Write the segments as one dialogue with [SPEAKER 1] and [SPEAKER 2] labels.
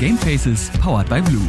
[SPEAKER 1] Gamefaces powered by Blue.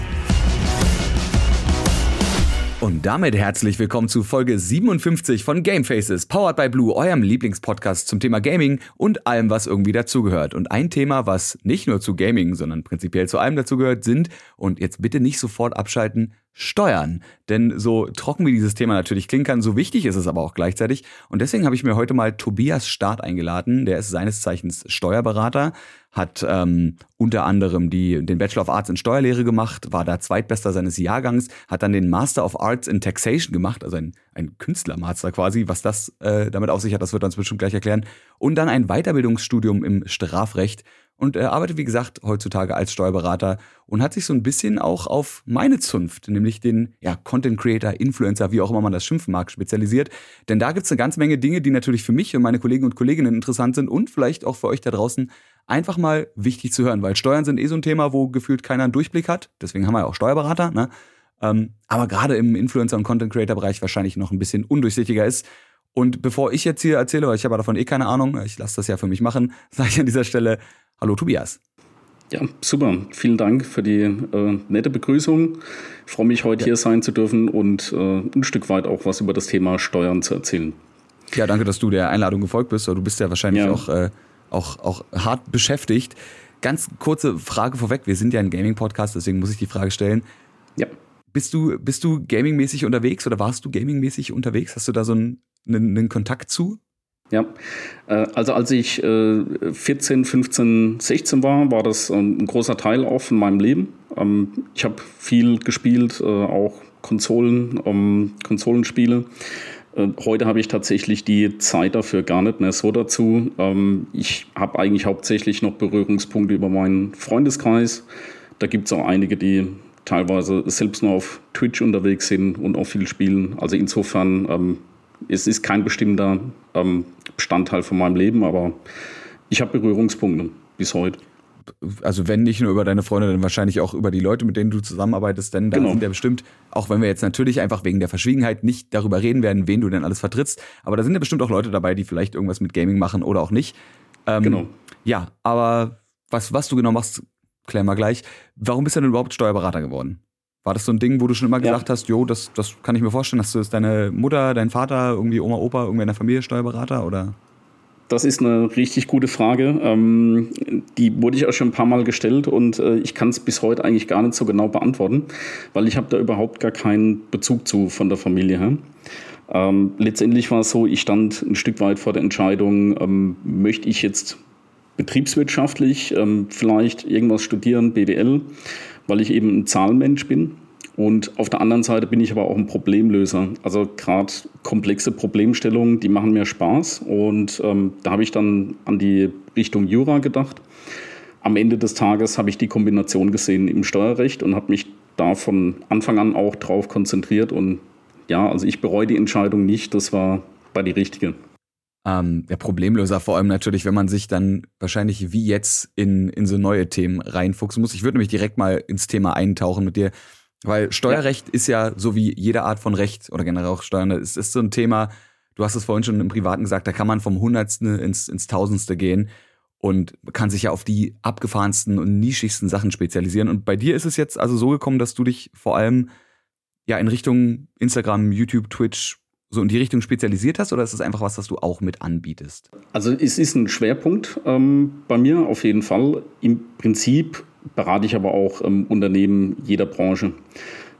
[SPEAKER 2] Und damit herzlich willkommen zu Folge 57 von Gamefaces, powered by Blue, eurem Lieblingspodcast zum Thema Gaming und allem, was irgendwie dazugehört. Und ein Thema, was nicht nur zu Gaming, sondern prinzipiell zu allem dazugehört, sind, und jetzt bitte nicht sofort abschalten, Steuern. Denn so trocken wie dieses Thema natürlich klingen kann, so wichtig ist es aber auch gleichzeitig. Und deswegen habe ich mir heute mal Tobias Staat eingeladen. Der ist seines Zeichens Steuerberater, hat ähm, unter anderem die, den Bachelor of Arts in Steuerlehre gemacht, war da Zweitbester seines Jahrgangs, hat dann den Master of Arts in Taxation gemacht, also ein, ein Künstlermaster quasi. Was das äh, damit auf sich hat, das wird uns bestimmt gleich erklären. Und dann ein Weiterbildungsstudium im Strafrecht und er arbeitet, wie gesagt, heutzutage als Steuerberater und hat sich so ein bisschen auch auf meine Zunft, nämlich den ja, Content Creator, Influencer, wie auch immer man das schimpfen mag, spezialisiert. Denn da gibt es eine ganze Menge Dinge, die natürlich für mich und meine Kollegen und Kolleginnen interessant sind und vielleicht auch für euch da draußen einfach mal wichtig zu hören, weil Steuern sind eh so ein Thema, wo gefühlt keiner einen Durchblick hat. Deswegen haben wir ja auch Steuerberater. Ne? Ähm, aber gerade im Influencer- und Content Creator-Bereich wahrscheinlich noch ein bisschen undurchsichtiger ist. Und bevor ich jetzt hier erzähle, weil ich habe davon eh keine Ahnung, ich lasse das ja für mich machen, sage ich an dieser Stelle Hallo Tobias.
[SPEAKER 3] Ja, super. Vielen Dank für die äh, nette Begrüßung. Ich freue mich, heute ja. hier sein zu dürfen und äh, ein Stück weit auch was über das Thema Steuern zu erzählen.
[SPEAKER 2] Ja, danke, dass du der Einladung gefolgt bist. Du bist ja wahrscheinlich ja. Auch, äh, auch, auch hart beschäftigt. Ganz kurze Frage vorweg. Wir sind ja ein Gaming-Podcast, deswegen muss ich die Frage stellen. Ja. Bist du, bist du gamingmäßig unterwegs oder warst du gamingmäßig unterwegs? Hast du da so einen, einen, einen Kontakt zu?
[SPEAKER 3] Ja, äh, also als ich 14, 15, 16 war, war das ein großer Teil auch von meinem Leben. Ähm, ich habe viel gespielt, äh, auch Konsolen, ähm, Konsolenspiele. Äh, heute habe ich tatsächlich die Zeit dafür gar nicht mehr so dazu. Ähm, ich habe eigentlich hauptsächlich noch Berührungspunkte über meinen Freundeskreis. Da gibt es auch einige, die teilweise selbst nur auf Twitch unterwegs sind und auch viel spielen. Also insofern es ist kein bestimmter ähm, Bestandteil von meinem Leben, aber ich habe Berührungspunkte bis heute.
[SPEAKER 2] Also wenn nicht nur über deine Freunde, dann wahrscheinlich auch über die Leute, mit denen du zusammenarbeitest, denn da genau. sind ja bestimmt, auch wenn wir jetzt natürlich einfach wegen der Verschwiegenheit nicht darüber reden werden, wen du denn alles vertrittst, aber da sind ja bestimmt auch Leute dabei, die vielleicht irgendwas mit Gaming machen oder auch nicht. Ähm, genau. Ja, aber was, was du genau machst, klären wir gleich. Warum bist du denn überhaupt Steuerberater geworden? War das so ein Ding, wo du schon immer ja. gesagt hast, jo, das, das kann ich mir vorstellen, dass du ist deine Mutter, dein Vater, irgendwie Oma, Opa, irgendwer in der Familie Steuerberater oder?
[SPEAKER 3] Das ist eine richtig gute Frage. Ähm, die wurde ich auch schon ein paar Mal gestellt und äh, ich kann es bis heute eigentlich gar nicht so genau beantworten, weil ich habe da überhaupt gar keinen Bezug zu von der Familie her. Ähm, letztendlich war es so, ich stand ein Stück weit vor der Entscheidung, ähm, möchte ich jetzt betriebswirtschaftlich ähm, vielleicht irgendwas studieren, BWL weil ich eben ein Zahlenmensch bin. Und auf der anderen Seite bin ich aber auch ein Problemlöser. Also gerade komplexe Problemstellungen, die machen mir Spaß. Und ähm, da habe ich dann an die Richtung Jura gedacht. Am Ende des Tages habe ich die Kombination gesehen im Steuerrecht und habe mich da von Anfang an auch drauf konzentriert. Und ja, also ich bereue die Entscheidung nicht. Das war bei die richtige
[SPEAKER 2] ähm, der Problemlöser, vor allem natürlich, wenn man sich dann wahrscheinlich wie jetzt in, in so neue Themen reinfuchsen muss. Ich würde nämlich direkt mal ins Thema eintauchen mit dir, weil Steuerrecht ja. ist ja so wie jede Art von Recht oder generell auch Steuern, es ist so ein Thema, du hast es vorhin schon im Privaten gesagt, da kann man vom Hundertsten ins, ins Tausendste gehen und kann sich ja auf die abgefahrensten und nischigsten Sachen spezialisieren. Und bei dir ist es jetzt also so gekommen, dass du dich vor allem ja in Richtung Instagram, YouTube, Twitch, so in die Richtung spezialisiert hast oder ist es einfach was, was du auch mit anbietest?
[SPEAKER 3] Also es ist ein Schwerpunkt ähm, bei mir auf jeden Fall. Im Prinzip berate ich aber auch ähm, Unternehmen jeder Branche.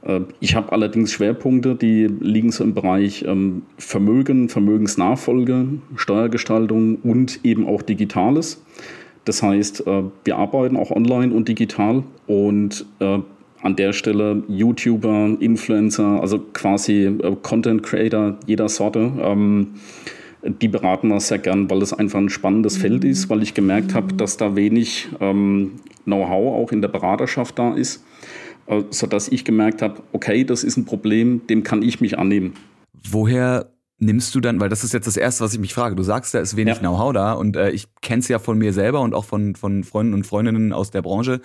[SPEAKER 3] Äh, ich habe allerdings Schwerpunkte, die liegen so im Bereich ähm, Vermögen, Vermögensnachfolge, Steuergestaltung und eben auch Digitales. Das heißt, äh, wir arbeiten auch online und digital und äh, an der Stelle YouTuber, Influencer, also quasi äh, Content Creator jeder Sorte. Ähm, die beraten wir sehr gern, weil es einfach ein spannendes Feld ist, weil ich gemerkt habe, dass da wenig ähm, Know-how auch in der Beraterschaft da ist, äh, sodass ich gemerkt habe, okay, das ist ein Problem, dem kann ich mich annehmen.
[SPEAKER 2] Woher nimmst du dann, weil das ist jetzt das Erste, was ich mich frage, du sagst, da ist wenig ja. Know-how da und äh, ich kenne es ja von mir selber und auch von, von Freunden und Freundinnen aus der Branche,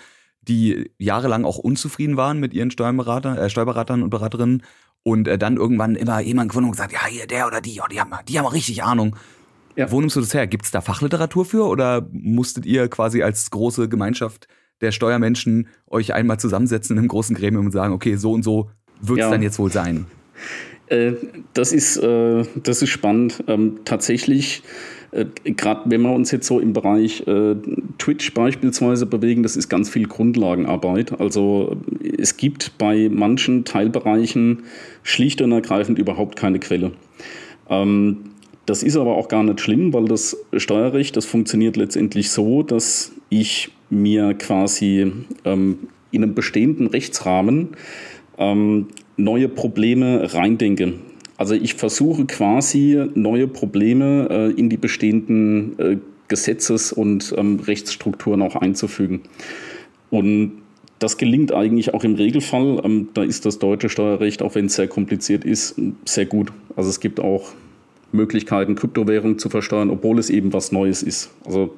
[SPEAKER 2] die jahrelang auch unzufrieden waren mit ihren Steuerberater, äh, Steuerberatern und Beraterinnen und äh, dann irgendwann immer jemand gefunden und gesagt, ja, hier, der oder die, oh, die haben, die haben richtig Ahnung. Ja. Wo nimmst du das her? Gibt es da Fachliteratur für oder musstet ihr quasi als große Gemeinschaft der Steuermenschen euch einmal zusammensetzen in einem großen Gremium und sagen, okay, so und so wird es ja. dann jetzt wohl sein?
[SPEAKER 3] Äh, das, ist, äh, das ist spannend. Ähm, tatsächlich äh, gerade wenn wir uns jetzt so im Bereich äh, Twitch beispielsweise bewegen, das ist ganz viel Grundlagenarbeit. Also es gibt bei manchen Teilbereichen schlicht und ergreifend überhaupt keine Quelle. Ähm, das ist aber auch gar nicht schlimm, weil das Steuerrecht, das funktioniert letztendlich so, dass ich mir quasi ähm, in einem bestehenden Rechtsrahmen ähm, neue Probleme reindenke. Also ich versuche quasi neue Probleme äh, in die bestehenden äh, Gesetzes- und ähm, Rechtsstrukturen auch einzufügen. Und das gelingt eigentlich auch im Regelfall. Ähm, da ist das deutsche Steuerrecht, auch wenn es sehr kompliziert ist, sehr gut. Also es gibt auch Möglichkeiten, Kryptowährungen zu versteuern, obwohl es eben was Neues ist. Also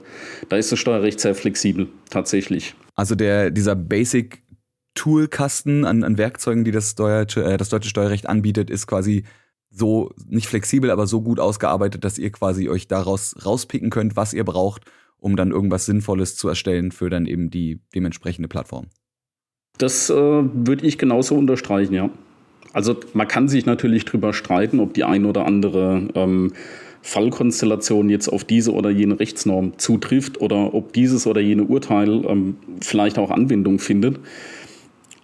[SPEAKER 3] da ist das Steuerrecht sehr flexibel, tatsächlich.
[SPEAKER 2] Also der, dieser Basic Toolkasten an, an Werkzeugen, die das, deutsche, äh, das deutsche Steuerrecht anbietet, ist quasi so nicht flexibel, aber so gut ausgearbeitet, dass ihr quasi euch daraus rauspicken könnt, was ihr braucht, um dann irgendwas Sinnvolles zu erstellen für dann eben die dementsprechende Plattform.
[SPEAKER 3] Das äh, würde ich genauso unterstreichen, ja. Also man kann sich natürlich drüber streiten, ob die ein oder andere ähm, Fallkonstellation jetzt auf diese oder jene Rechtsnorm zutrifft oder ob dieses oder jene Urteil ähm, vielleicht auch Anwendung findet.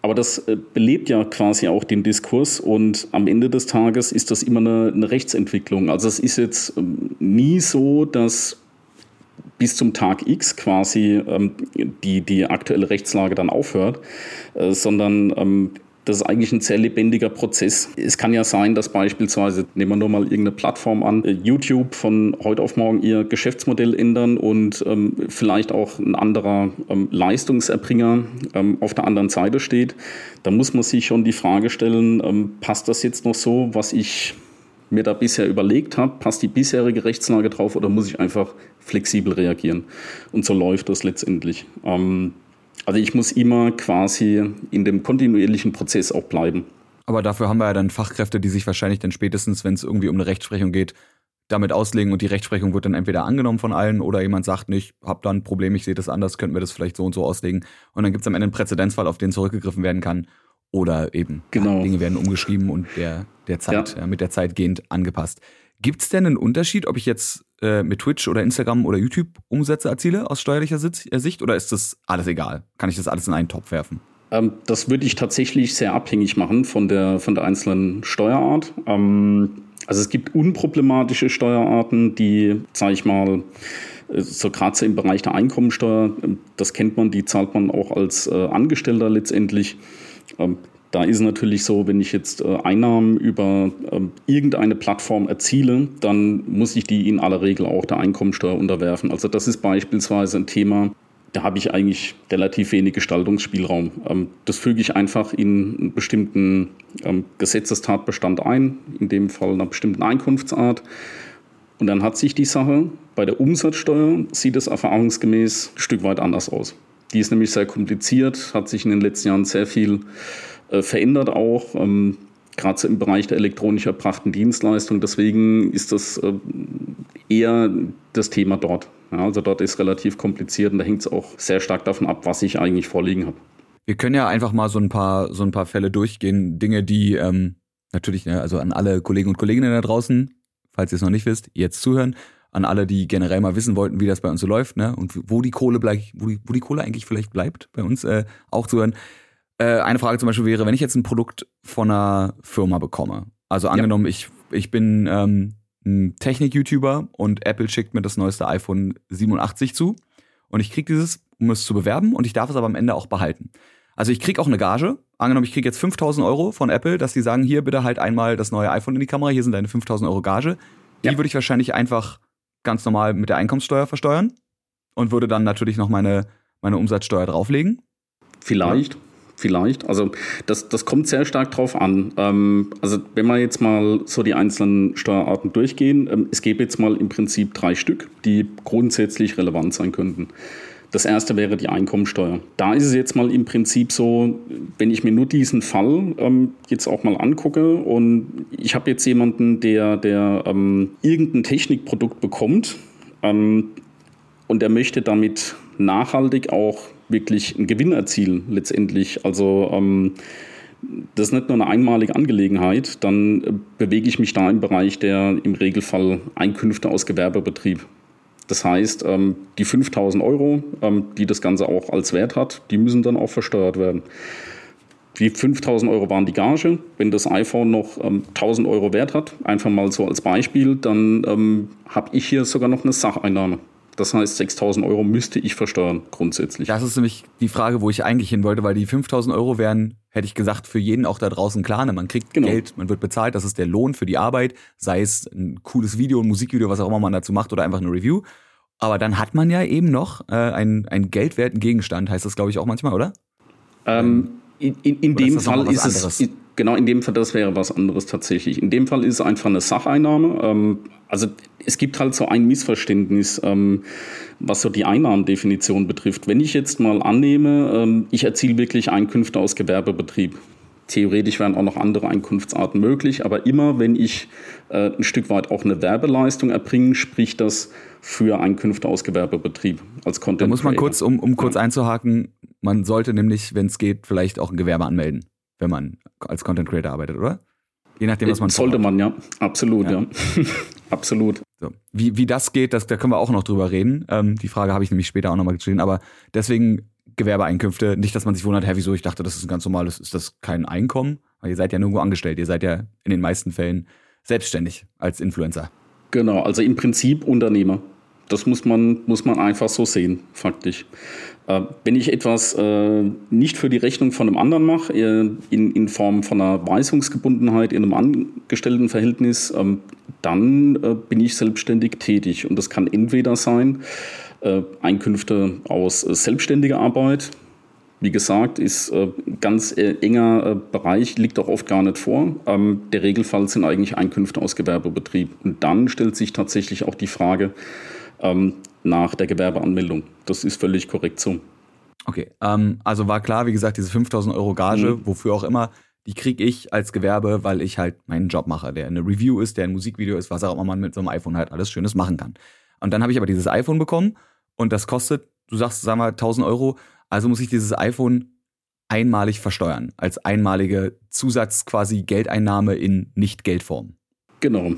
[SPEAKER 3] Aber das äh, belebt ja quasi auch den Diskurs und am Ende des Tages ist das immer eine, eine Rechtsentwicklung. Also es ist jetzt ähm, nie so, dass bis zum Tag X quasi ähm, die, die aktuelle Rechtslage dann aufhört, äh, sondern ähm, das ist eigentlich ein sehr lebendiger Prozess. Es kann ja sein, dass beispielsweise, nehmen wir nur mal irgendeine Plattform an, äh, YouTube von heute auf morgen ihr Geschäftsmodell ändern und ähm, vielleicht auch ein anderer ähm, Leistungserbringer ähm, auf der anderen Seite steht. Da muss man sich schon die Frage stellen, ähm, passt das jetzt noch so, was ich mir da bisher überlegt habe, passt die bisherige Rechtslage drauf oder muss ich einfach flexibel reagieren? Und so läuft das letztendlich. Ähm, also ich muss immer quasi in dem kontinuierlichen Prozess auch bleiben.
[SPEAKER 2] Aber dafür haben wir ja dann Fachkräfte, die sich wahrscheinlich dann spätestens, wenn es irgendwie um eine Rechtsprechung geht, damit auslegen und die Rechtsprechung wird dann entweder angenommen von allen oder jemand sagt nicht, hab da ein Problem, ich sehe das anders, könnten wir das vielleicht so und so auslegen. Und dann gibt es am Ende einen Präzedenzfall, auf den zurückgegriffen werden kann. Oder eben genau. Dinge werden umgeschrieben und der, der Zeit, ja. Ja, mit der Zeit gehend angepasst. Gibt es denn einen Unterschied, ob ich jetzt äh, mit Twitch oder Instagram oder YouTube Umsätze erziele aus steuerlicher äh, Sicht oder ist das alles egal? Kann ich das alles in einen Topf werfen?
[SPEAKER 3] Ähm, das würde ich tatsächlich sehr abhängig machen von der, von der einzelnen Steuerart. Ähm, also es gibt unproblematische Steuerarten, die, sage ich mal, äh, so gerade im Bereich der Einkommensteuer, äh, das kennt man, die zahlt man auch als äh, Angestellter letztendlich. Ähm, da ist natürlich so, wenn ich jetzt äh, Einnahmen über äh, irgendeine Plattform erziele, dann muss ich die in aller Regel auch der Einkommensteuer unterwerfen. Also das ist beispielsweise ein Thema, da habe ich eigentlich relativ wenig Gestaltungsspielraum. Ähm, das füge ich einfach in einen bestimmten ähm, Gesetzestatbestand ein, in dem Fall einer bestimmten Einkunftsart. Und dann hat sich die Sache bei der Umsatzsteuer, sieht es erfahrungsgemäß ein Stück weit anders aus. Die ist nämlich sehr kompliziert, hat sich in den letzten Jahren sehr viel äh, verändert auch. Ähm, gerade im Bereich der elektronisch erbrachten Dienstleistung. Deswegen ist das äh, eher das Thema dort. Ja, also dort ist relativ kompliziert und da hängt es auch sehr stark davon ab, was ich eigentlich vorliegen habe.
[SPEAKER 2] Wir können ja einfach mal so ein paar, so ein paar Fälle durchgehen. Dinge, die ähm, natürlich, ne, also an alle Kollegen und Kolleginnen da draußen, falls ihr es noch nicht wisst, jetzt zuhören. An alle, die generell mal wissen wollten, wie das bei uns so läuft, ne? Und wo die Kohle bleibt, wo die, wo die Kohle eigentlich vielleicht bleibt, bei uns äh, auch zuhören. Äh, eine Frage zum Beispiel wäre, wenn ich jetzt ein Produkt von einer Firma bekomme, also angenommen, ja. ich, ich bin ähm, ein Technik-YouTuber und Apple schickt mir das neueste iPhone 87 zu und ich kriege dieses, um es zu bewerben und ich darf es aber am Ende auch behalten. Also ich kriege auch eine Gage. Angenommen, ich kriege jetzt 5000 Euro von Apple, dass die sagen, hier bitte halt einmal das neue iPhone in die Kamera, hier sind deine 5000 Euro Gage. Die ja. würde ich wahrscheinlich einfach ganz normal mit der Einkommenssteuer versteuern und würde dann natürlich noch meine, meine Umsatzsteuer drauflegen.
[SPEAKER 3] Vielleicht. Ja vielleicht. Also das, das kommt sehr stark drauf an. Ähm, also wenn wir jetzt mal so die einzelnen Steuerarten durchgehen, ähm, es gäbe jetzt mal im Prinzip drei Stück, die grundsätzlich relevant sein könnten. Das erste wäre die Einkommensteuer. Da ist es jetzt mal im Prinzip so, wenn ich mir nur diesen Fall ähm, jetzt auch mal angucke und ich habe jetzt jemanden, der, der ähm, irgendein Technikprodukt bekommt ähm, und der möchte damit nachhaltig auch wirklich einen Gewinn erzielen letztendlich. Also ähm, das ist nicht nur eine einmalige Angelegenheit, dann äh, bewege ich mich da im Bereich der im Regelfall Einkünfte aus Gewerbebetrieb. Das heißt, ähm, die 5000 Euro, ähm, die das Ganze auch als Wert hat, die müssen dann auch versteuert werden. Die 5000 Euro waren die Gage. Wenn das iPhone noch ähm, 1000 Euro Wert hat, einfach mal so als Beispiel, dann ähm, habe ich hier sogar noch eine Sacheinnahme. Das heißt, 6000 Euro müsste ich versteuern, grundsätzlich.
[SPEAKER 2] Das ist nämlich die Frage, wo ich eigentlich hin wollte, weil die 5000 Euro wären, hätte ich gesagt, für jeden auch da draußen klar. Ne? Man kriegt genau. Geld, man wird bezahlt, das ist der Lohn für die Arbeit, sei es ein cooles Video, ein Musikvideo, was auch immer man dazu macht oder einfach eine Review. Aber dann hat man ja eben noch äh, einen, einen geldwerten Gegenstand, heißt das, glaube ich, auch manchmal, oder?
[SPEAKER 3] Ähm, in, in, in dem Fall ist es, genau in dem Fall, das wäre was anderes tatsächlich. In dem Fall ist es einfach eine Sacheinnahme. Ähm, also es gibt halt so ein Missverständnis, ähm, was so die Einnahmendefinition betrifft. Wenn ich jetzt mal annehme, ähm, ich erziele wirklich Einkünfte aus Gewerbebetrieb. Theoretisch wären auch noch andere Einkunftsarten möglich, aber immer wenn ich äh, ein Stück weit auch eine Werbeleistung erbringe, spricht das für Einkünfte aus Gewerbebetrieb als Content.
[SPEAKER 2] Da muss man kurz, um, um kurz einzuhaken, man sollte nämlich, wenn es geht, vielleicht auch ein Gewerbe anmelden, wenn man als Content Creator arbeitet, oder?
[SPEAKER 3] Je nachdem, was man Sollte man, ja. Absolut, ja. ja. Absolut.
[SPEAKER 2] So. Wie, wie das geht, das, da können wir auch noch drüber reden. Ähm, die Frage habe ich nämlich später auch nochmal gestellt. Aber deswegen Gewerbeeinkünfte, nicht, dass man sich wundert, hä, wieso ich dachte, das ist ein ganz normales, ist das kein Einkommen? Weil ihr seid ja nirgendwo angestellt. Ihr seid ja in den meisten Fällen selbstständig als Influencer.
[SPEAKER 3] Genau, also im Prinzip Unternehmer. Das muss man, muss man einfach so sehen, faktisch. Äh, wenn ich etwas äh, nicht für die Rechnung von einem anderen mache, äh, in, Form von einer Weisungsgebundenheit in einem Angestelltenverhältnis, ähm, dann äh, bin ich selbstständig tätig. Und das kann entweder sein, äh, Einkünfte aus äh, selbstständiger Arbeit. Wie gesagt, ist ganz enger Bereich, liegt auch oft gar nicht vor. Ähm, der Regelfall sind eigentlich Einkünfte aus Gewerbebetrieb. Und dann stellt sich tatsächlich auch die Frage, ähm, nach der Gewerbeanmeldung. Das ist völlig korrekt so.
[SPEAKER 2] Okay, ähm, also war klar, wie gesagt, diese 5000 Euro Gage, mhm. wofür auch immer, die kriege ich als Gewerbe, weil ich halt meinen Job mache, der eine Review ist, der ein Musikvideo ist, was auch immer man mit so einem iPhone halt alles Schönes machen kann. Und dann habe ich aber dieses iPhone bekommen und das kostet, du sagst, sag mal, 1000 Euro, also muss ich dieses iPhone einmalig versteuern, als einmalige Zusatz quasi Geldeinnahme in Nicht-Geldform.
[SPEAKER 3] Genau,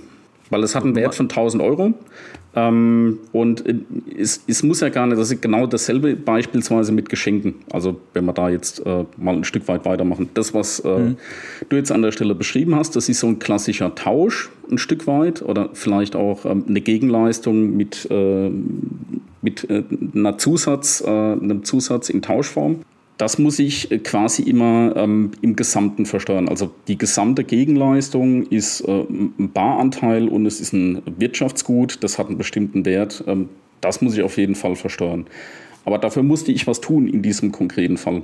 [SPEAKER 3] weil es hat einen Wert von 1000 Euro. Ähm, und äh, es, es, muss ja gar nicht, das ist genau dasselbe beispielsweise mit Geschenken. Also wenn wir da jetzt äh, mal ein Stück weit weitermachen. Das, was äh, mhm. du jetzt an der Stelle beschrieben hast, das ist so ein klassischer Tausch ein Stück weit oder vielleicht auch ähm, eine Gegenleistung mit, äh, mit äh, einer Zusatz, äh, einem Zusatz in Tauschform. Das muss ich äh, quasi immer ähm, im Gesamten versteuern. Also die gesamte Gegenleistung ist äh, ein Baranteil und es ist ein Wirtschaftsgut, das hat einen bestimmten Wert. Ähm, das muss ich auf jeden Fall versteuern. Aber dafür musste ich was tun in diesem konkreten Fall.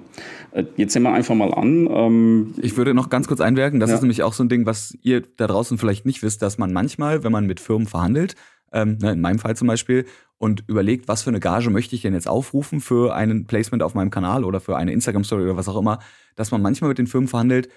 [SPEAKER 3] Äh, jetzt sehen wir einfach mal an.
[SPEAKER 2] Ähm ich würde noch ganz kurz einwerken, das ja. ist nämlich auch so ein Ding, was ihr da draußen vielleicht nicht wisst, dass man manchmal, wenn man mit Firmen verhandelt, ähm, ne, in meinem Fall zum Beispiel, und überlegt, was für eine Gage möchte ich denn jetzt aufrufen für einen Placement auf meinem Kanal oder für eine Instagram-Story oder was auch immer, dass man manchmal mit den Firmen verhandelt,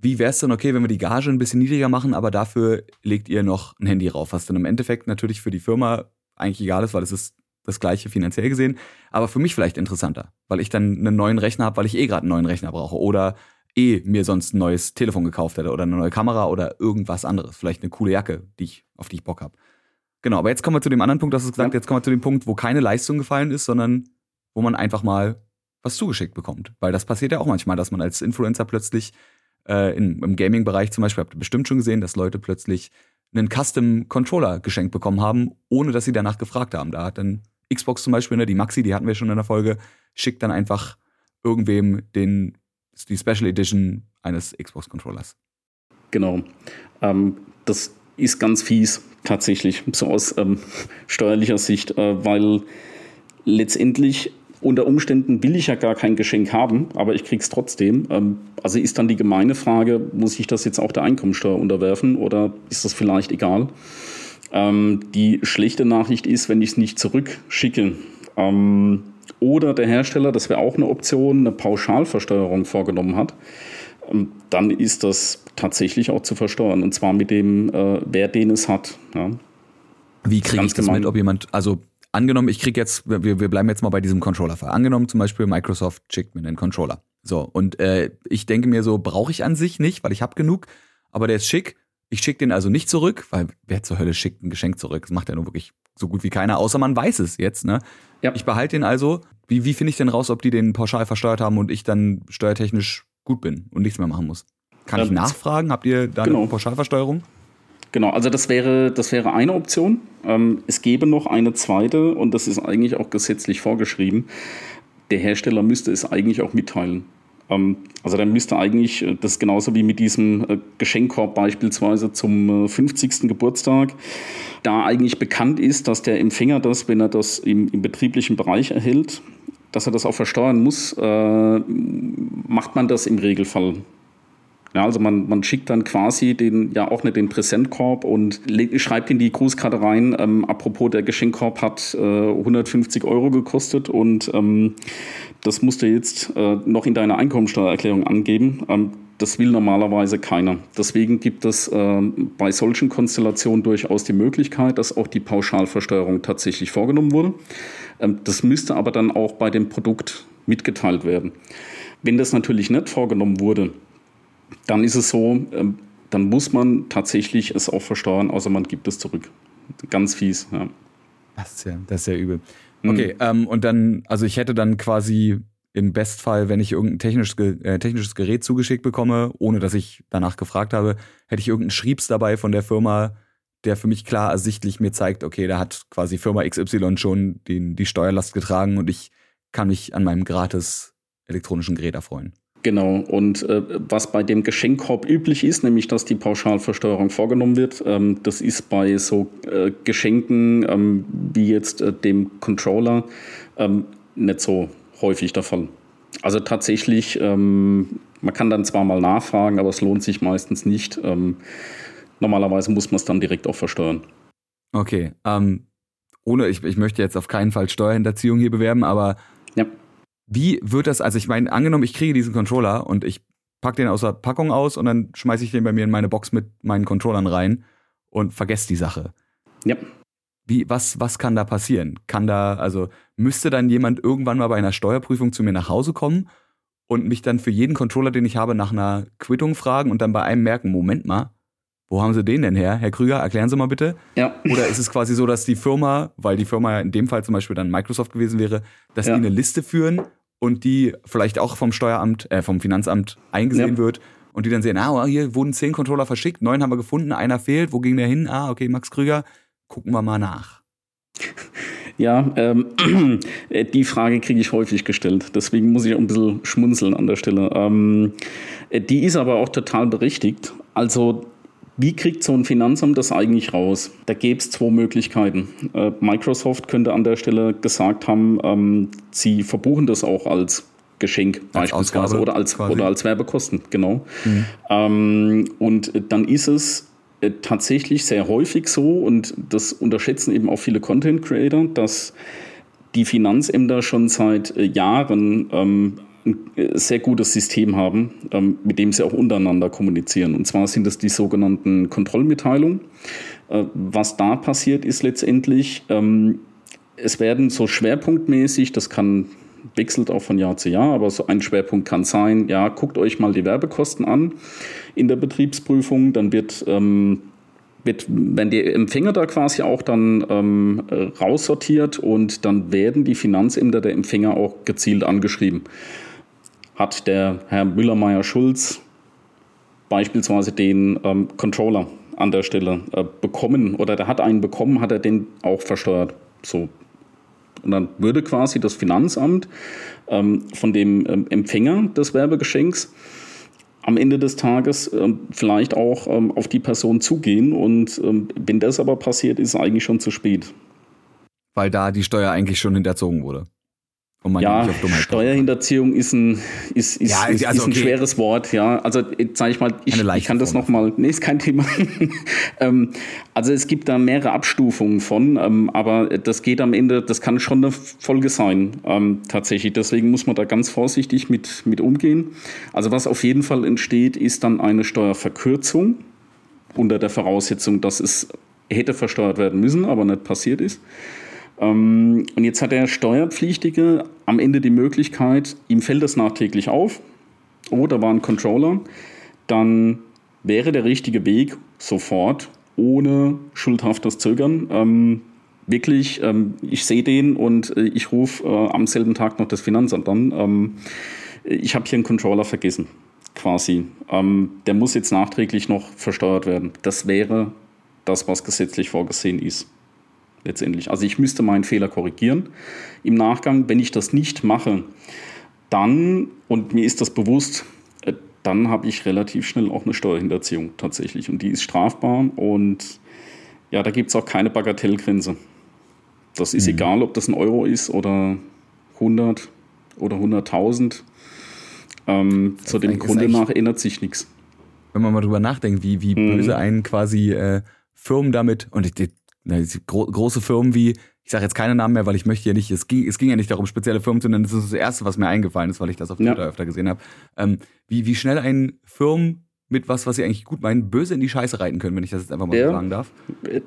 [SPEAKER 2] wie wäre es denn okay, wenn wir die Gage ein bisschen niedriger machen, aber dafür legt ihr noch ein Handy rauf, was dann im Endeffekt natürlich für die Firma eigentlich egal ist, weil es ist das gleiche finanziell gesehen, aber für mich vielleicht interessanter, weil ich dann einen neuen Rechner habe, weil ich eh gerade einen neuen Rechner brauche oder eh mir sonst ein neues Telefon gekauft hätte oder eine neue Kamera oder irgendwas anderes, vielleicht eine coole Jacke, die ich, auf die ich Bock habe. Genau, aber jetzt kommen wir zu dem anderen Punkt, das ist gesagt, ja. jetzt kommen wir zu dem Punkt, wo keine Leistung gefallen ist, sondern wo man einfach mal was zugeschickt bekommt. Weil das passiert ja auch manchmal, dass man als Influencer plötzlich äh, in, im Gaming-Bereich zum Beispiel, habt ihr bestimmt schon gesehen, dass Leute plötzlich einen Custom-Controller geschenkt bekommen haben, ohne dass sie danach gefragt haben. Da hat dann Xbox zum Beispiel, ne, die Maxi, die hatten wir schon in der Folge, schickt dann einfach irgendwem den, die Special Edition eines Xbox-Controllers.
[SPEAKER 3] Genau. Ähm, das ist ganz fies tatsächlich, so aus ähm, steuerlicher Sicht, äh, weil letztendlich unter Umständen will ich ja gar kein Geschenk haben, aber ich krieg's trotzdem. Ähm, also ist dann die gemeine Frage, muss ich das jetzt auch der Einkommensteuer unterwerfen oder ist das vielleicht egal? Ähm, die schlechte Nachricht ist, wenn ich es nicht zurückschicke ähm, oder der Hersteller, das wäre auch eine Option, eine Pauschalversteuerung vorgenommen hat, dann ist das tatsächlich auch zu versteuern. Und zwar mit dem, äh, wer den es hat. Ja.
[SPEAKER 2] Wie kriege ich das gemein. mit, ob jemand, also angenommen, ich krieg jetzt, wir, wir bleiben jetzt mal bei diesem Controller-Fall. Angenommen zum Beispiel Microsoft schickt mir einen Controller. So, und äh, ich denke mir so, brauche ich an sich nicht, weil ich habe genug, aber der ist schick. Ich schicke den also nicht zurück, weil wer zur Hölle schickt ein Geschenk zurück? Das macht ja nur wirklich so gut wie keiner, außer man weiß es jetzt. Ne? Ja. Ich behalte den also. Wie, wie finde ich denn raus, ob die den pauschal versteuert haben und ich dann steuertechnisch gut bin und nichts mehr machen muss? Kann ähm, ich nachfragen? Habt ihr da genau. eine Pauschalversteuerung?
[SPEAKER 3] Genau, also das wäre, das wäre eine Option. Ähm, es gäbe noch eine zweite und das ist eigentlich auch gesetzlich vorgeschrieben. Der Hersteller müsste es eigentlich auch mitteilen. Ähm, also dann müsste eigentlich, äh, das genauso wie mit diesem äh, Geschenkkorb beispielsweise zum 50. Äh, Geburtstag, da eigentlich bekannt ist, dass der Empfänger das, wenn er das im, im betrieblichen Bereich erhält, dass er das auch versteuern muss, äh, macht man das im Regelfall. Ja, also man, man schickt dann quasi den, ja auch nicht den Präsentkorb und schreibt in die Grußkarte rein, ähm, apropos der Geschenkkorb hat äh, 150 Euro gekostet und ähm, das musst du jetzt äh, noch in deiner Einkommensteuererklärung angeben. Ähm, das will normalerweise keiner. Deswegen gibt es äh, bei solchen Konstellationen durchaus die Möglichkeit, dass auch die Pauschalversteuerung tatsächlich vorgenommen wurde. Ähm, das müsste aber dann auch bei dem Produkt mitgeteilt werden. Wenn das natürlich nicht vorgenommen wurde, dann ist es so, ähm, dann muss man tatsächlich es auch versteuern, außer man gibt es zurück. Ganz fies, ja.
[SPEAKER 2] Das ist ja, das ist ja übel. Mhm. Okay, mhm. ähm, und dann, also ich hätte dann quasi im Bestfall, wenn ich irgendein technisches, äh, technisches Gerät zugeschickt bekomme, ohne dass ich danach gefragt habe, hätte ich irgendeinen Schriebs dabei von der Firma, der für mich klar ersichtlich mir zeigt, okay, da hat quasi Firma XY schon den, die Steuerlast getragen und ich kann mich an meinem gratis elektronischen Gerät erfreuen.
[SPEAKER 3] Genau, und äh, was bei dem Geschenkkorb üblich ist, nämlich dass die Pauschalversteuerung vorgenommen wird, ähm, das ist bei so äh, Geschenken ähm, wie jetzt äh, dem Controller ähm, nicht so häufig Fall. Also tatsächlich, ähm, man kann dann zwar mal nachfragen, aber es lohnt sich meistens nicht. Ähm, normalerweise muss man es dann direkt auch versteuern.
[SPEAKER 2] Okay, ähm, ohne, ich, ich möchte jetzt auf keinen Fall Steuerhinterziehung hier bewerben, aber ja wie wird das, also ich meine, angenommen, ich kriege diesen Controller und ich packe den aus der Packung aus und dann schmeiße ich den bei mir in meine Box mit meinen Controllern rein und vergesse die Sache.
[SPEAKER 3] Ja.
[SPEAKER 2] Wie, was, was kann da passieren? Kann da, also müsste dann jemand irgendwann mal bei einer Steuerprüfung zu mir nach Hause kommen und mich dann für jeden Controller, den ich habe, nach einer Quittung fragen und dann bei einem merken, Moment mal, wo haben Sie den denn her? Herr Krüger, erklären Sie mal bitte.
[SPEAKER 3] Ja.
[SPEAKER 2] Oder ist es quasi so, dass die Firma, weil die Firma ja in dem Fall zum Beispiel dann Microsoft gewesen wäre, dass ja. die eine Liste führen und die vielleicht auch vom Steueramt, äh, vom Finanzamt eingesehen ja. wird und die dann sehen, ah, hier wurden zehn Controller verschickt, neun haben wir gefunden, einer fehlt, wo ging der hin? Ah, okay, Max Krüger, gucken wir mal nach.
[SPEAKER 3] Ja, ähm, die Frage kriege ich häufig gestellt. Deswegen muss ich auch ein bisschen schmunzeln an der Stelle. Ähm, die ist aber auch total berechtigt. Also wie kriegt so ein Finanzamt das eigentlich raus? Da gäbe es zwei Möglichkeiten. Äh, Microsoft könnte an der Stelle gesagt haben, ähm, sie verbuchen das auch als Geschenk als beispielsweise Ausgabe oder als, oder als Werbekosten, genau. Mhm. Ähm, und dann ist es äh, tatsächlich sehr häufig so, und das unterschätzen eben auch viele Content Creator, dass die Finanzämter schon seit äh, Jahren ähm, ein äh, sehr gutes System haben, ähm, mit dem sie auch untereinander kommunizieren. Und zwar sind das die sogenannten Kontrollmitteilungen. Äh, was da passiert, ist letztendlich, ähm, es werden so schwerpunktmäßig, das kann wechselt auch von Jahr zu Jahr, aber so ein Schwerpunkt kann sein, ja, guckt euch mal die Werbekosten an in der Betriebsprüfung, dann wird ähm, wird, werden die Empfänger da quasi auch dann ähm, raussortiert und dann werden die Finanzämter der Empfänger auch gezielt angeschrieben hat der Herr Müller-Meyer-Schulz beispielsweise den ähm, Controller an der Stelle äh, bekommen oder der hat einen bekommen, hat er den auch versteuert. So. Und dann würde quasi das Finanzamt ähm, von dem ähm, Empfänger des Werbegeschenks am Ende des Tages ähm, vielleicht auch ähm, auf die Person zugehen. Und ähm, wenn das aber passiert, ist es eigentlich schon zu spät.
[SPEAKER 2] Weil da die Steuer eigentlich schon hinterzogen wurde
[SPEAKER 3] ja, Steuerhinterziehung ist ein, ist, ist, ja, ist, also ist ein okay. schweres Wort, ja. Also sage ich mal, ich, ich kann das nochmal, nee, ist kein Thema. ähm, also es gibt da mehrere Abstufungen von, ähm, aber das geht am Ende, das kann schon eine Folge sein, ähm, tatsächlich. Deswegen muss man da ganz vorsichtig mit, mit umgehen. Also was auf jeden Fall entsteht, ist dann eine Steuerverkürzung unter der Voraussetzung, dass es hätte versteuert werden müssen, aber nicht passiert ist. Ähm, und jetzt hat der Steuerpflichtige am Ende die Möglichkeit, ihm fällt das nachträglich auf, oh, da war ein Controller, dann wäre der richtige Weg sofort, ohne schuldhaftes Zögern, ähm, wirklich, ähm, ich sehe den und äh, ich rufe äh, am selben Tag noch das Finanzamt an. Ich habe hier einen Controller vergessen, quasi. Der muss jetzt nachträglich noch versteuert werden. Das wäre das, was gesetzlich vorgesehen ist. Letztendlich. Also ich müsste meinen Fehler korrigieren. Im Nachgang, wenn ich das nicht mache, dann, und mir ist das bewusst, äh, dann habe ich relativ schnell auch eine Steuerhinterziehung tatsächlich. Und die ist strafbar und ja, da gibt es auch keine Bagatellgrenze. Das ist mhm. egal, ob das ein Euro ist oder 100 oder 100.000. Ähm, zu dem Grunde nach ändert sich nichts.
[SPEAKER 2] Wenn man mal drüber nachdenkt, wie, wie mhm. böse einen quasi äh, Firmen damit, und die, gro große Firmen wie, ich sage jetzt keine Namen mehr, weil ich möchte ja nicht, es ging, es ging ja nicht darum, spezielle Firmen zu nennen, das ist das Erste, was mir eingefallen ist, weil ich das auf Twitter ja. öfter gesehen habe. Ähm, wie, wie schnell ein Firmen mit was, was sie eigentlich gut meinen, böse in die Scheiße reiten können, wenn ich das jetzt einfach mal
[SPEAKER 3] ja,
[SPEAKER 2] so sagen darf.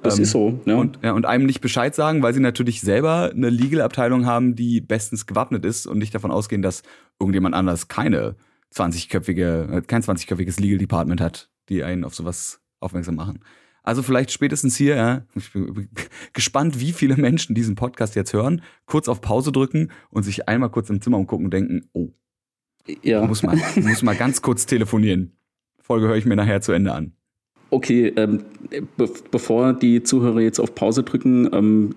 [SPEAKER 3] Das ähm, ist so, ja.
[SPEAKER 2] Und, ja. Und einem nicht Bescheid sagen, weil sie natürlich selber eine Legal-Abteilung haben, die bestens gewappnet ist und nicht davon ausgehen, dass irgendjemand anders keine 20-köpfige, äh, kein 20-köpfiges Legal Department hat, die einen auf sowas aufmerksam machen. Also vielleicht spätestens hier, ja, ich bin gespannt, wie viele Menschen diesen Podcast jetzt hören, kurz auf Pause drücken und sich einmal kurz im Zimmer umgucken und denken, oh, ja. muss mal, muss mal ganz kurz telefonieren. Folge höre ich mir nachher zu Ende an.
[SPEAKER 3] Okay, ähm, be bevor die Zuhörer jetzt auf Pause drücken, ähm,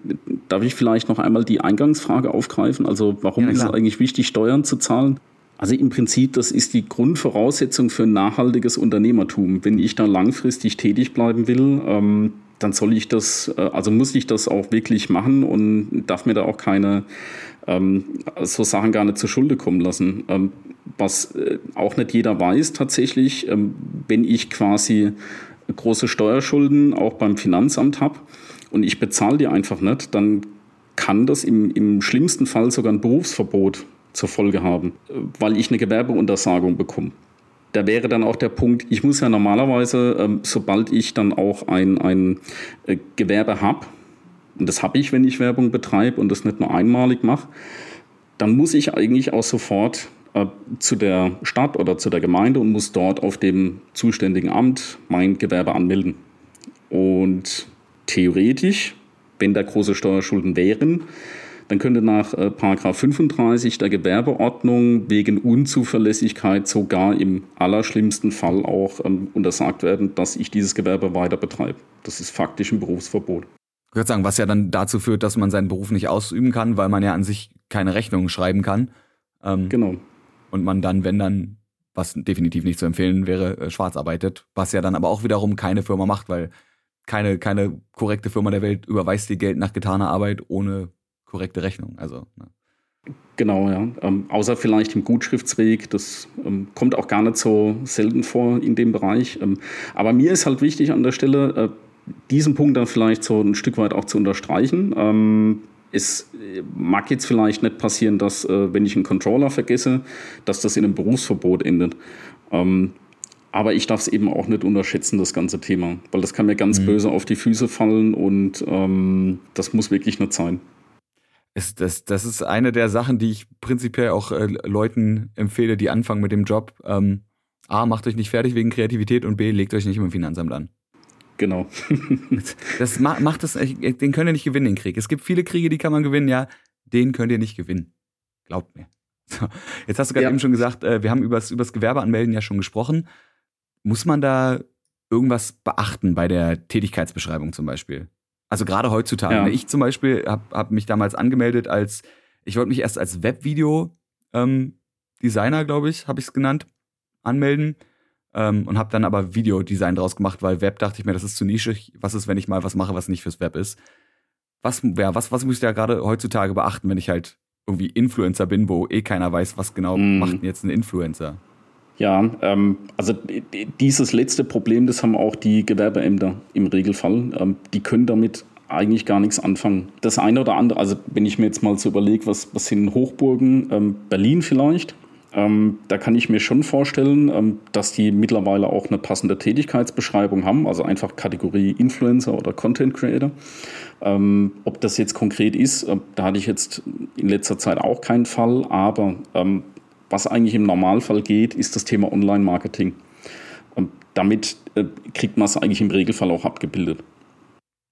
[SPEAKER 3] darf ich vielleicht noch einmal die Eingangsfrage aufgreifen? Also warum ja, ist es eigentlich wichtig, Steuern zu zahlen? Also im Prinzip, das ist die Grundvoraussetzung für ein nachhaltiges Unternehmertum. Wenn ich da langfristig tätig bleiben will, ähm, dann soll ich das, äh, also muss ich das auch wirklich machen und darf mir da auch keine ähm, so Sachen gar nicht zur Schulde kommen lassen. Ähm, was äh, auch nicht jeder weiß tatsächlich, ähm, wenn ich quasi große Steuerschulden auch beim Finanzamt habe und ich bezahle die einfach nicht, dann kann das im, im schlimmsten Fall sogar ein Berufsverbot zur Folge haben, weil ich eine Gewerbeuntersagung bekomme. Da wäre dann auch der Punkt, ich muss ja normalerweise, ähm, sobald ich dann auch ein, ein äh, Gewerbe habe, und das habe ich, wenn ich Werbung betreibe und das nicht nur einmalig mache, dann muss ich eigentlich auch sofort äh, zu der Stadt oder zu der Gemeinde und muss dort auf dem zuständigen Amt mein Gewerbe anmelden. Und theoretisch, wenn da große Steuerschulden wären, dann könnte nach äh, 35 der Gewerbeordnung wegen Unzuverlässigkeit sogar im allerschlimmsten Fall auch ähm, untersagt werden, dass ich dieses Gewerbe weiter betreibe. Das ist faktisch ein Berufsverbot.
[SPEAKER 2] Ich würde sagen, was ja dann dazu führt, dass man seinen Beruf nicht ausüben kann, weil man ja an sich keine Rechnungen schreiben kann.
[SPEAKER 3] Ähm, genau
[SPEAKER 2] und man dann, wenn dann, was definitiv nicht zu empfehlen wäre, äh, schwarz arbeitet, was ja dann aber auch wiederum keine Firma macht, weil keine, keine korrekte Firma der Welt überweist dir Geld nach getaner Arbeit ohne korrekte Rechnung. Also, ne.
[SPEAKER 3] Genau, ja. Ähm, außer vielleicht im Gutschriftsweg. Das ähm, kommt auch gar nicht so selten vor in dem Bereich. Ähm, aber mir ist halt wichtig an der Stelle, äh, diesen Punkt dann vielleicht so ein Stück weit auch zu unterstreichen. Ähm, es mag jetzt vielleicht nicht passieren, dass, äh, wenn ich einen Controller vergesse, dass das in einem Berufsverbot endet. Ähm, aber ich darf es eben auch nicht unterschätzen, das ganze Thema, weil das kann mir ganz mhm. böse auf die Füße fallen und ähm, das muss wirklich nicht sein.
[SPEAKER 2] Es, das, das ist eine der Sachen, die ich prinzipiell auch äh, Leuten empfehle, die anfangen mit dem Job. Ähm, A, macht euch nicht fertig wegen Kreativität und B, legt euch nicht im Finanzamt an.
[SPEAKER 3] Genau.
[SPEAKER 2] das macht das, den könnt ihr nicht gewinnen, den Krieg. Es gibt viele Kriege, die kann man gewinnen, ja, den könnt ihr nicht gewinnen. Glaubt mir. So, jetzt hast du gerade ja. eben schon gesagt, äh, wir haben übers, übers Gewerbeanmelden ja schon gesprochen. Muss man da irgendwas beachten bei der Tätigkeitsbeschreibung zum Beispiel? Also gerade heutzutage. Ja. Ich zum Beispiel habe hab mich damals angemeldet als, ich wollte mich erst als Webvideo-Designer, ähm, glaube ich, habe ich es genannt, anmelden ähm, und habe dann aber Videodesign draus gemacht, weil Web dachte ich mir, das ist zu nischig. Was ist, wenn ich mal was mache, was nicht fürs Web ist? Was, ja, was, was muss ich da gerade heutzutage beachten, wenn ich halt irgendwie Influencer bin, wo eh keiner weiß, was genau mm. macht denn jetzt ein Influencer?
[SPEAKER 3] Ja, ähm, also dieses letzte Problem, das haben auch die Gewerbeämter im Regelfall. Ähm, die können damit eigentlich gar nichts anfangen. Das eine oder andere, also wenn ich mir jetzt mal so überlege, was, was sind Hochburgen, ähm, Berlin vielleicht, Ähm, da kann ich mir schon vorstellen, ähm, dass die mittlerweile auch eine passende Tätigkeitsbeschreibung haben, also einfach Kategorie Influencer oder Content Creator. Ähm, ob das jetzt konkret ist, äh, da hatte ich jetzt in letzter Zeit auch keinen Fall, aber ähm, was eigentlich im Normalfall geht, ist das Thema Online-Marketing. Ähm, damit äh, kriegt man es eigentlich im Regelfall auch abgebildet.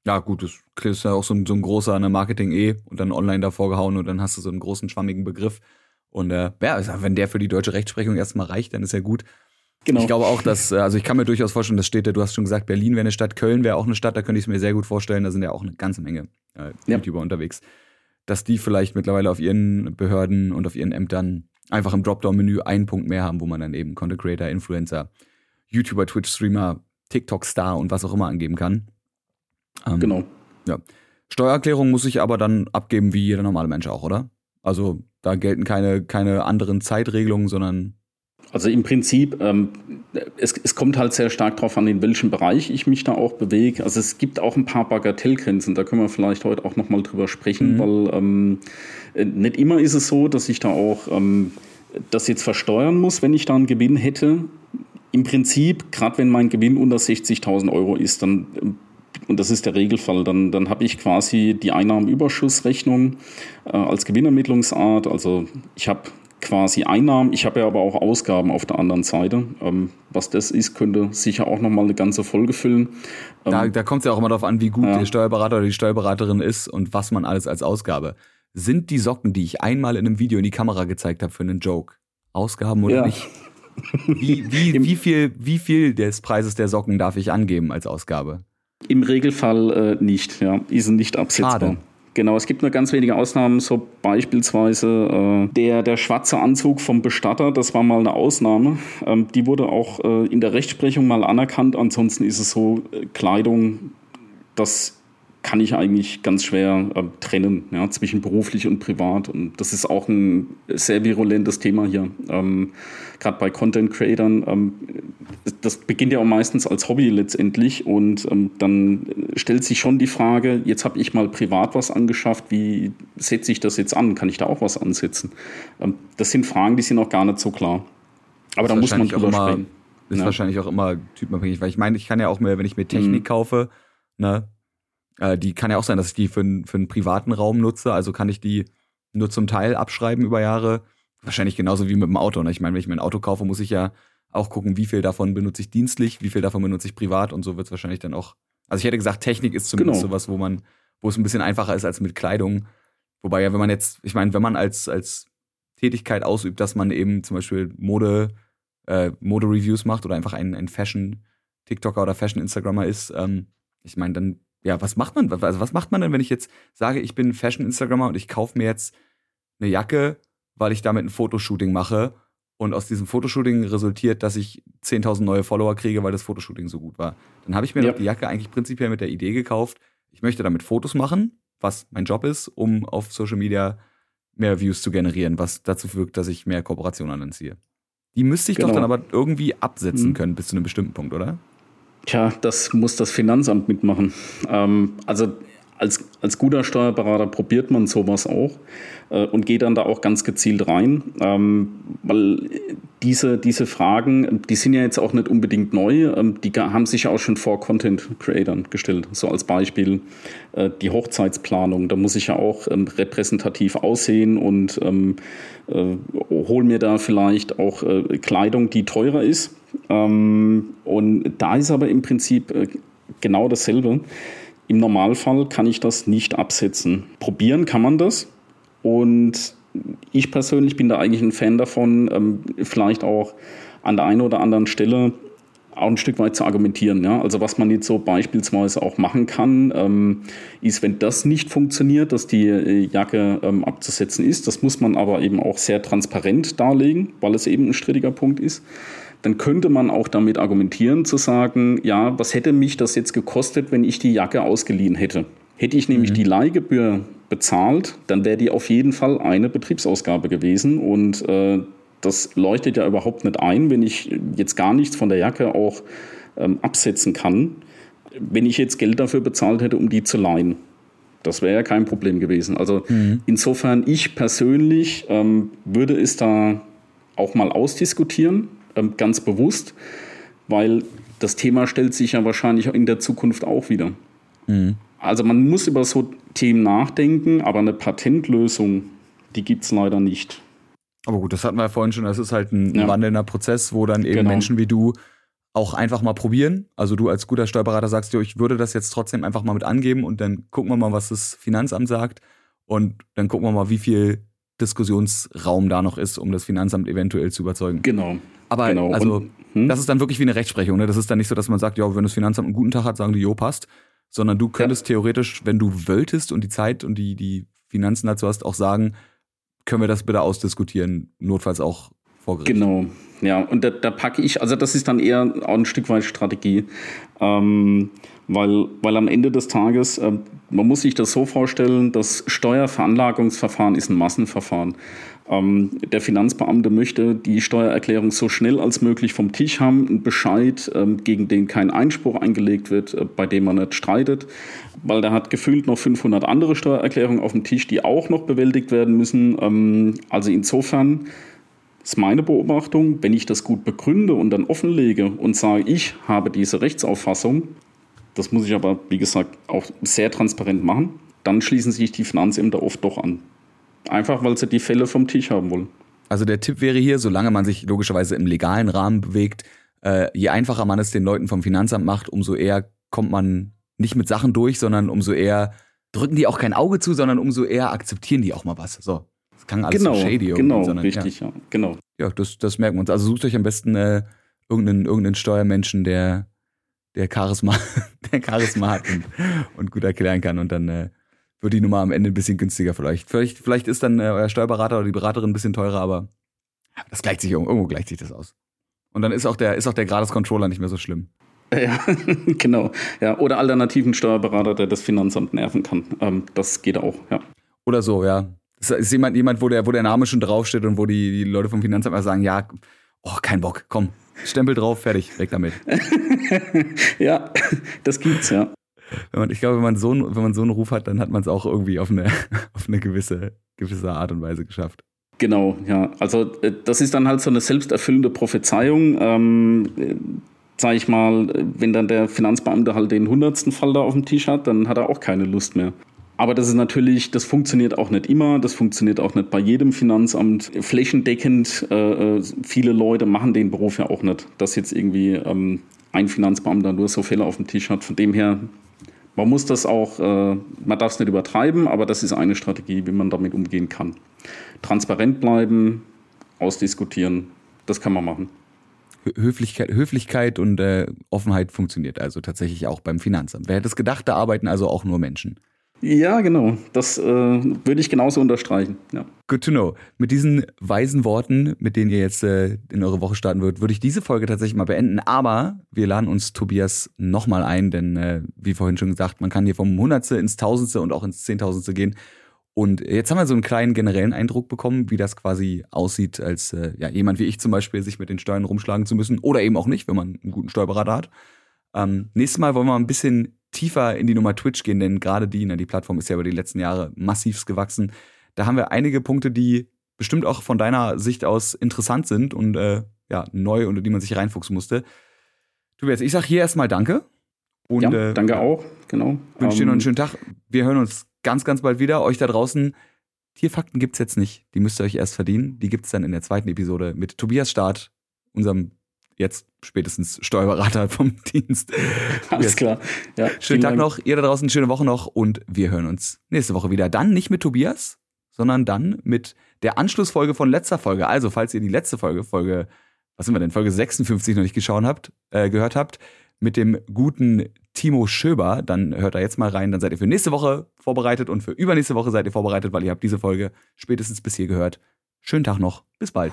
[SPEAKER 2] Ja, gut, das ist ja auch so ein, so ein großer eine Marketing E und dann online davor gehauen und dann hast du so einen großen schwammigen Begriff. Und äh, ja, wenn der für die deutsche Rechtsprechung erstmal reicht, dann ist ja gut. Genau. Ich glaube auch, dass, äh, also ich kann mir durchaus vorstellen, das steht ja, du hast schon gesagt, Berlin wäre eine Stadt, Köln wäre auch eine Stadt, da könnte ich es mir sehr gut vorstellen, da sind ja auch eine ganze Menge äh, ja. YouTuber unterwegs. Dass die vielleicht mittlerweile auf ihren Behörden und auf ihren Ämtern einfach im Dropdown-Menü einen Punkt mehr haben, wo man dann eben Content Creator, Influencer, YouTuber, Twitch-Streamer, TikTok-Star und was auch immer angeben kann.
[SPEAKER 3] Ähm, genau.
[SPEAKER 2] Ja. Steuererklärung muss ich aber dann abgeben wie jeder normale Mensch auch, oder? Also da gelten keine, keine anderen Zeitregelungen, sondern.
[SPEAKER 3] Also im Prinzip, ähm, es, es kommt halt sehr stark darauf an, in welchem Bereich ich mich da auch bewege. Also es gibt auch ein paar Bagatellgrenzen, da können wir vielleicht heute auch nochmal drüber sprechen, mhm. weil ähm, nicht immer ist es so, dass ich da auch ähm, das jetzt versteuern muss, wenn ich da einen Gewinn hätte. Im Prinzip, gerade wenn mein Gewinn unter 60.000 Euro ist, dann und das ist der Regelfall, dann, dann habe ich quasi die Einnahmenüberschussrechnung äh, als Gewinnermittlungsart. Also ich habe quasi Einnahmen, ich habe ja aber auch Ausgaben auf der anderen Seite. Ähm, was das ist, könnte sicher auch nochmal eine ganze Folge füllen.
[SPEAKER 2] Ähm, da da kommt es ja auch immer darauf an, wie gut ja. der Steuerberater oder die Steuerberaterin ist und was man alles als Ausgabe. Sind die Socken, die ich einmal in einem Video in die Kamera gezeigt habe für einen Joke, Ausgaben oder ja. nicht? Wie, wie, wie, viel, wie viel des Preises der Socken darf ich angeben als Ausgabe?
[SPEAKER 3] Im Regelfall äh, nicht, ja. Die sind nicht absetzbar. Schade. Genau, es gibt nur ganz wenige Ausnahmen, so beispielsweise äh, der, der schwarze Anzug vom Bestatter, das war mal eine Ausnahme. Ähm, die wurde auch äh, in der Rechtsprechung mal anerkannt. Ansonsten ist es so, äh, Kleidung, das kann ich eigentlich ganz schwer äh, trennen ja, zwischen beruflich und privat. Und das ist auch ein sehr virulentes Thema hier. Ähm, Gerade bei Content Creatern. Ähm, das beginnt ja auch meistens als Hobby letztendlich. Und ähm, dann stellt sich schon die Frage, jetzt habe ich mal privat was angeschafft, wie setze ich das jetzt an? Kann ich da auch was ansetzen? Ähm, das sind Fragen, die sind noch gar nicht so klar. Aber da muss man drüber immer, sprechen.
[SPEAKER 2] Ist ja. wahrscheinlich auch immer typenabhängig, weil ich meine, ich kann ja auch mehr, wenn ich mir Technik mhm. kaufe, ne, äh, die kann ja auch sein, dass ich die für, für einen privaten Raum nutze. Also kann ich die nur zum Teil abschreiben über Jahre. Wahrscheinlich genauso wie mit dem Auto. Ne? Ich meine, wenn ich mir ein Auto kaufe, muss ich ja auch gucken, wie viel davon benutze ich dienstlich, wie viel davon benutze ich privat und so wird es wahrscheinlich dann auch. Also ich hätte gesagt, Technik ist zumindest genau. sowas, wo man, wo es ein bisschen einfacher ist als mit Kleidung. Wobei ja, wenn man jetzt, ich meine, wenn man als, als Tätigkeit ausübt, dass man eben zum Beispiel Mode, äh, Mode-Reviews macht oder einfach ein, ein Fashion-TikToker oder Fashion-Instagrammer ist, ähm, ich meine, dann ja, was macht man? Also was macht man denn, wenn ich jetzt sage, ich bin Fashion-Instagrammer und ich kaufe mir jetzt eine Jacke, weil ich damit ein Fotoshooting mache und aus diesem Fotoshooting resultiert, dass ich 10.000 neue Follower kriege, weil das Fotoshooting so gut war. Dann habe ich mir ja. die Jacke eigentlich prinzipiell mit der Idee gekauft, ich möchte damit Fotos machen, was mein Job ist, um auf Social Media mehr Views zu generieren, was dazu führt, dass ich mehr Kooperationen anziehe. Die müsste ich genau. doch dann aber irgendwie absetzen mhm. können bis zu einem bestimmten Punkt, oder?
[SPEAKER 3] Tja, das muss das Finanzamt mitmachen. Ähm, also als, als guter Steuerberater probiert man sowas auch äh, und geht dann da auch ganz gezielt rein, ähm, weil diese, diese Fragen, die sind ja jetzt auch nicht unbedingt neu, ähm, die haben sich ja auch schon vor Content-Creatern gestellt. So als Beispiel äh, die Hochzeitsplanung, da muss ich ja auch ähm, repräsentativ aussehen und ähm, äh, hol mir da vielleicht auch äh, Kleidung, die teurer ist. Ähm, und da ist aber im Prinzip äh, genau dasselbe. Im Normalfall kann ich das nicht absetzen. Probieren kann man das. Und ich persönlich bin da eigentlich ein Fan davon, ähm, vielleicht auch an der einen oder anderen Stelle auch ein Stück weit zu argumentieren. Ja? Also was man jetzt so beispielsweise auch machen kann, ähm, ist, wenn das nicht funktioniert, dass die äh, Jacke ähm, abzusetzen ist, das muss man aber eben auch sehr transparent darlegen, weil es eben ein strittiger Punkt ist dann könnte man auch damit argumentieren zu sagen, ja, was hätte mich das jetzt gekostet, wenn ich die Jacke ausgeliehen hätte? Hätte ich nämlich mhm. die Leihgebühr bezahlt, dann wäre die auf jeden Fall eine Betriebsausgabe gewesen und äh, das leuchtet ja überhaupt nicht ein, wenn ich jetzt gar nichts von der Jacke auch ähm, absetzen kann, wenn ich jetzt Geld dafür bezahlt hätte, um die zu leihen. Das wäre ja kein Problem gewesen. Also mhm. insofern, ich persönlich ähm, würde es da auch mal ausdiskutieren, ähm, ganz bewusst, weil das Thema stellt sich ja wahrscheinlich in der Zukunft auch wieder. Mhm. Also man muss über so Themen nachdenken, aber eine Patentlösung, die gibt es leider nicht.
[SPEAKER 2] Aber gut, das hatten wir ja vorhin schon, das ist halt ein ja. wandelnder Prozess, wo dann eben genau. Menschen wie du auch einfach mal probieren. Also du als guter Steuerberater sagst dir, ich würde das jetzt trotzdem einfach mal mit angeben und dann gucken wir mal, was das Finanzamt sagt und dann gucken wir mal, wie viel Diskussionsraum da noch ist, um das Finanzamt eventuell zu überzeugen.
[SPEAKER 3] Genau.
[SPEAKER 2] Aber
[SPEAKER 3] genau.
[SPEAKER 2] also und, hm? das ist dann wirklich wie eine Rechtsprechung. Ne? Das ist dann nicht so, dass man sagt, ja, wenn das Finanzamt einen guten Tag hat, sagen die, jo, passt. Sondern du könntest ja. theoretisch, wenn du wolltest und die Zeit und die, die Finanzen dazu hast, auch sagen, können wir das bitte ausdiskutieren, notfalls auch vor Gericht.
[SPEAKER 3] Genau, ja, und da, da packe ich, also das ist dann eher auch ein Stück weit Strategie, ähm, weil, weil am Ende des Tages, äh, man muss sich das so vorstellen, das Steuerveranlagungsverfahren ist ein Massenverfahren. Ähm, der Finanzbeamte möchte die Steuererklärung so schnell als möglich vom Tisch haben, einen Bescheid, ähm, gegen den kein Einspruch eingelegt wird, äh, bei dem man nicht streitet, weil der hat gefühlt noch 500 andere Steuererklärungen auf dem Tisch, die auch noch bewältigt werden müssen. Ähm, also insofern ist meine Beobachtung, wenn ich das gut begründe und dann offenlege und sage, ich habe diese Rechtsauffassung, das muss ich aber, wie gesagt, auch sehr transparent machen, dann schließen sich die Finanzämter oft doch an. Einfach, weil sie die Fälle vom Tisch haben wollen.
[SPEAKER 2] Also der Tipp wäre hier, solange man sich logischerweise im legalen Rahmen bewegt, äh, je einfacher man es den Leuten vom Finanzamt macht, umso eher kommt man nicht mit Sachen durch, sondern umso eher drücken die auch kein Auge zu, sondern umso eher akzeptieren die auch mal was. So, das kann alles
[SPEAKER 3] genau,
[SPEAKER 2] so shady
[SPEAKER 3] Genau, sondern, richtig, ja. ja. genau.
[SPEAKER 2] Ja, das, das merken wir uns. Also sucht euch am besten äh, irgendeinen, irgendeinen Steuermenschen, der, der Charisma, der Charisma hat und, und gut erklären kann und dann äh, wird die Nummer am Ende ein bisschen günstiger vielleicht. Vielleicht, vielleicht ist dann äh, euer Steuerberater oder die Beraterin ein bisschen teurer, aber das gleicht sich irgendwo gleicht sich das aus. Und dann ist auch der, ist auch der Grades-Controller nicht mehr so schlimm.
[SPEAKER 3] Ja, genau. Ja, oder alternativen Steuerberater, der das Finanzamt nerven kann. Ähm, das geht auch, ja.
[SPEAKER 2] Oder so, ja. Das ist jemand, jemand, wo der, wo der Name schon draufsteht und wo die, die Leute vom Finanzamt mal sagen, ja, oh, kein Bock, komm, Stempel drauf, fertig, weg damit.
[SPEAKER 3] ja, das gibt's, ja.
[SPEAKER 2] Wenn man, ich glaube, wenn man so, wenn man so einen Ruf hat, dann hat man es auch irgendwie auf eine, auf eine gewisse, gewisse Art und Weise geschafft.
[SPEAKER 3] Genau, ja. Also äh, das ist dann halt so eine selbsterfüllende Prophezeiung. Ähm, sag ich mal, wenn dann der Finanzbeamte halt den hundertsten Fall da auf dem Tisch hat, dann hat er auch keine Lust mehr. Aber das ist natürlich, das funktioniert auch nicht immer, das funktioniert auch nicht bei jedem Finanzamt. Flächendeckend, äh, äh viele Leute machen den Beruf ja auch nicht, dass jetzt irgendwie ähm, ein Finanzbeamter nur so Fälle auf dem Tisch hat. Von dem her, man muss das auch, äh, man darf es nicht übertreiben, aber das ist eine Strategie, wie man damit umgehen kann. Transparent bleiben, ausdiskutieren, das kann man machen.
[SPEAKER 2] Höflichkeit, Höflichkeit und äh, Offenheit funktioniert also tatsächlich auch beim Finanzamt. Wer hätte es gedacht, da arbeiten also auch nur Menschen.
[SPEAKER 3] Ja, genau. Das äh, würde ich genauso unterstreichen. Ja.
[SPEAKER 2] Good to know. Mit diesen weisen Worten, mit denen ihr jetzt äh, in eure Woche starten würdet, würde ich diese Folge tatsächlich mal beenden. Aber wir laden uns Tobias nochmal ein, denn äh, wie vorhin schon gesagt, man kann hier vom Hundertste ins Tausendste und auch ins Zehntausendste gehen. Und jetzt haben wir so einen kleinen generellen Eindruck bekommen, wie das quasi aussieht, als äh, ja, jemand wie ich zum Beispiel, sich mit den Steuern rumschlagen zu müssen. Oder eben auch nicht, wenn man einen guten Steuerberater hat. Ähm, nächstes Mal wollen wir ein bisschen tiefer in die Nummer Twitch gehen, denn gerade die, ne, die Plattform ist ja über die letzten Jahre massivst gewachsen. Da haben wir einige Punkte, die bestimmt auch von deiner Sicht aus interessant sind und äh, ja, neu, unter die man sich reinfuchsen musste. Tobias, ich sag hier erstmal Danke.
[SPEAKER 3] Und, ja, äh, danke auch, genau.
[SPEAKER 2] Wünsche dir noch einen ähm, schönen Tag. Wir hören uns ganz, ganz bald wieder. Euch da draußen, Tierfakten gibt's jetzt nicht. Die müsst ihr euch erst verdienen. Die gibt's dann in der zweiten Episode mit Tobias Start, unserem jetzt spätestens Steuerberater vom Dienst.
[SPEAKER 3] Alles klar.
[SPEAKER 2] Ja, Schönen Tag Dank. noch, ihr da draußen, schöne Woche noch und wir hören uns nächste Woche wieder. Dann nicht mit Tobias, sondern dann mit der Anschlussfolge von letzter Folge. Also, falls ihr die letzte Folge, Folge, was sind wir denn, Folge 56 noch nicht geschaut habt, äh, gehört habt, mit dem guten Timo Schöber, dann hört da jetzt mal rein, dann seid ihr für nächste Woche vorbereitet und für übernächste Woche seid ihr vorbereitet, weil ihr habt diese Folge spätestens bis hier gehört. Schönen Tag noch, bis bald.